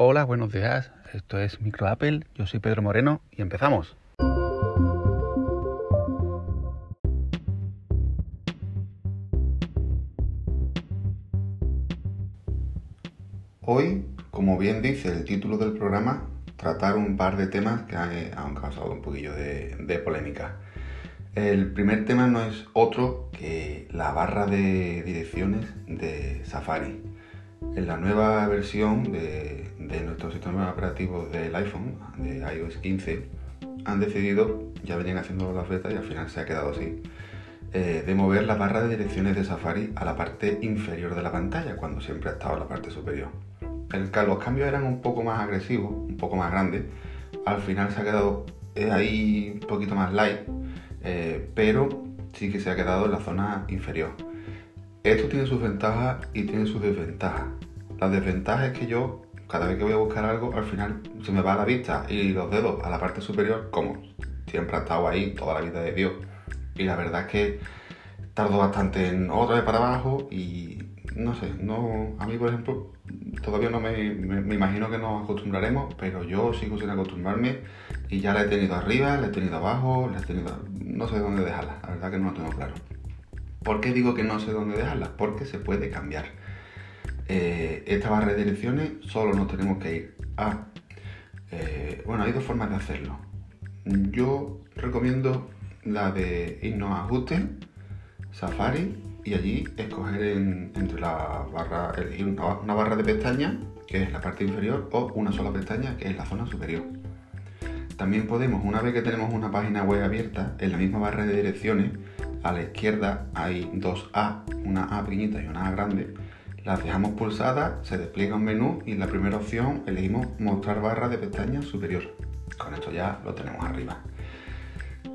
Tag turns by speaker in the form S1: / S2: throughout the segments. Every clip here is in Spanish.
S1: Hola, buenos días. Esto es Micro Apple. Yo soy Pedro Moreno y empezamos. Hoy, como bien dice el título del programa, tratar un par de temas que han, causado un poquillo de, de polémica. El primer tema no es otro que la barra de direcciones de Safari. En la nueva versión de, nuestro sistema operativo del iPhone, de iOS 15, han decidido, ya venían haciendo las betas y al final se ha quedado así, eh, de mover la barra de direcciones de Safari a la parte inferior de la pantalla, cuando siempre ha estado en la parte superior. El, los cambios eran un poco más agresivos, un poco más grandes. Al final se ha quedado ahí un poquito más light eh, pero sí que se ha quedado en la zona inferior. Esto tiene sus ventajas y tiene sus desventajas. La desventaja es que yo, cada vez que voy a buscar algo, al final se me va la vista y los dedos a la parte superior, como siempre ha estado ahí toda la vida de Dios. Y la verdad es que tardo bastante en otra vez para abajo y no sé, no, a mí por ejemplo todavía no me, me, imagino que nos acostumbraremos, pero yo sigo sin acostumbrarme y ya la he tenido arriba, la he tenido abajo, la he tenido, no sé dónde dejarla, la verdad que no lo tengo claro. ¿Por qué digo que no sé dónde dejarla? Porque se puede cambiar. Eh, esta barra de direcciones solo nos tenemos que ir a... Eh, bueno, hay dos formas de hacerlo. Yo recomiendo la de irnos a ajustes, Safari y allí escoger entre la barra, elegir una, barra de pestañas, que es la parte inferior, o una sola pestaña, que es la zona superior. También podemos, una vez que tenemos una página web abierta, en la misma barra de direcciones, a la izquierda hay dos A, una A pequeñita y una A grande. Las dejamos pulsadas, se despliega un menú y en la primera opción elegimos mostrar barra de pestañas superior. Con esto ya lo tenemos arriba.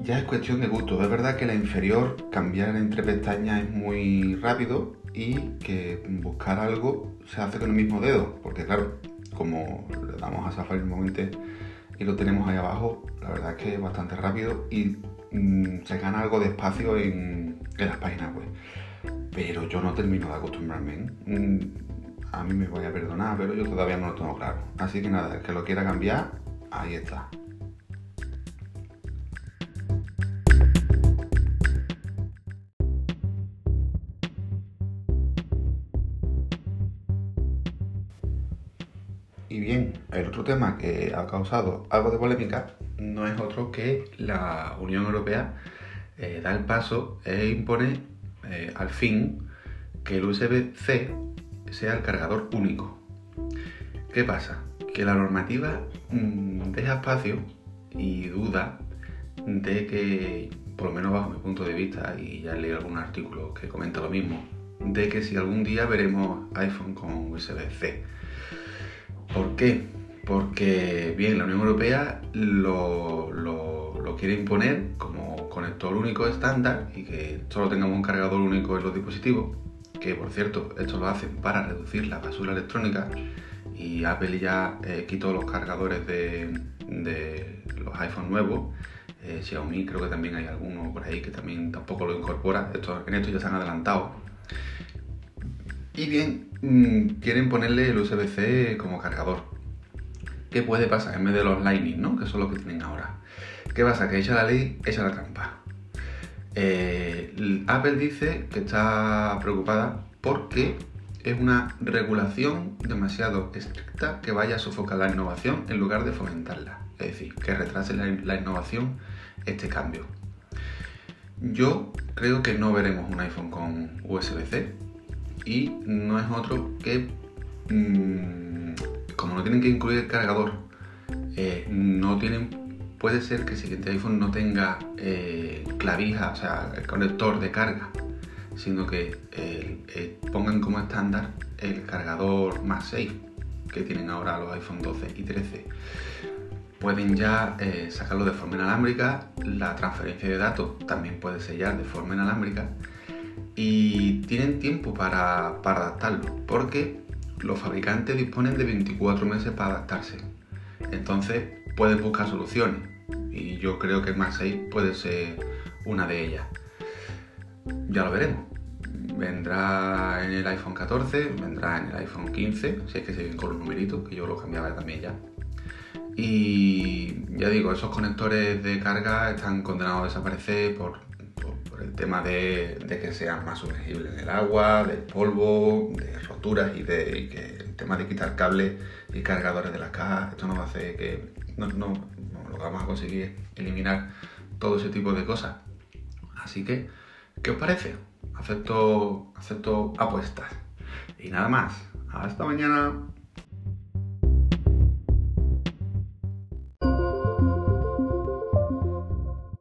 S1: Ya es cuestión de gusto. Es verdad que la inferior, cambiar entre pestañas es muy rápido y que buscar algo se hace con el mismo dedo. Porque claro, como le damos a Safari momento y lo tenemos ahí abajo, la verdad es que es bastante rápido y mm, se gana algo de espacio en, las páginas web. Pero yo no termino de acostumbrarme. ¿eh? Mm, a mí me voy a perdonar, pero yo todavía no lo tengo claro. Así que nada, el que lo quiera cambiar, ahí está. Y bien, el otro tema que ha causado algo de polémica no es otro que la Unión Europea eh, da el paso e impone eh, al fin que el USB-C sea el cargador único. ¿Qué pasa? Que la normativa mm, deja espacio y duda de que, por lo menos bajo mi punto de vista, y ya leí algún artículo que comenta lo mismo, de que si algún día veremos iPhone con USB-C. ¿Por qué? Porque, bien, la Unión Europea lo, quiere imponer como conector único estándar y que solo tengamos un cargador único en los dispositivos, que por cierto, esto lo hacen para reducir la basura electrónica y Apple ya eh, quitó los cargadores de, los iPhones nuevos. Eh, Xiaomi creo que también hay alguno por ahí que también tampoco lo incorpora. Esto, en esto ya se han adelantado. Y bien, mm, quieren ponerle el USB-C como cargador. ¿Qué puede pasar en vez de los Lightning, ¿no? que son los que tienen ahora? ¿Qué pasa? Que echa la ley, echa la trampa. Eh, Apple dice que está preocupada porque es una regulación demasiado estricta que vaya a sofocar la innovación en lugar de fomentarla. Es decir, que retrase la innovación este cambio. Yo creo que no veremos un iPhone con USB-C y no es otro que, mm, como no tienen que incluir el cargador, eh, no tienen, puede ser que el siguiente iPhone no tenga eh, clavija, o sea, el conector de carga, sino que eh, pongan como estándar el cargador más safe que tienen ahora los iPhone 12 y 13 pueden ya sacarlo de forma inalámbrica, la transferencia de datos también puede ser ya de forma inalámbrica y tienen tiempo para, adaptarlo, porque los fabricantes disponen de 24 meses para adaptarse. Entonces pueden buscar soluciones y yo creo que Max 6 puede ser una de ellas. Ya lo veremos. vendrá en el iPhone 14, vendrá en el iPhone 15, si es que siguen con los numeritos, que yo lo cambiaba también ya. Y ya digo, esos conectores de carga están condenados a desaparecer por, el tema de, que sean más sumergibles en el agua, del polvo, de roturas y, de, que el tema de quitar cables y cargadores de las cajas, esto nos hace que no, no, lo vamos a conseguir eliminar todo ese tipo de cosas. Así que, ¿qué os parece? Acepto, acepto apuestas. Y nada más. Hasta mañana.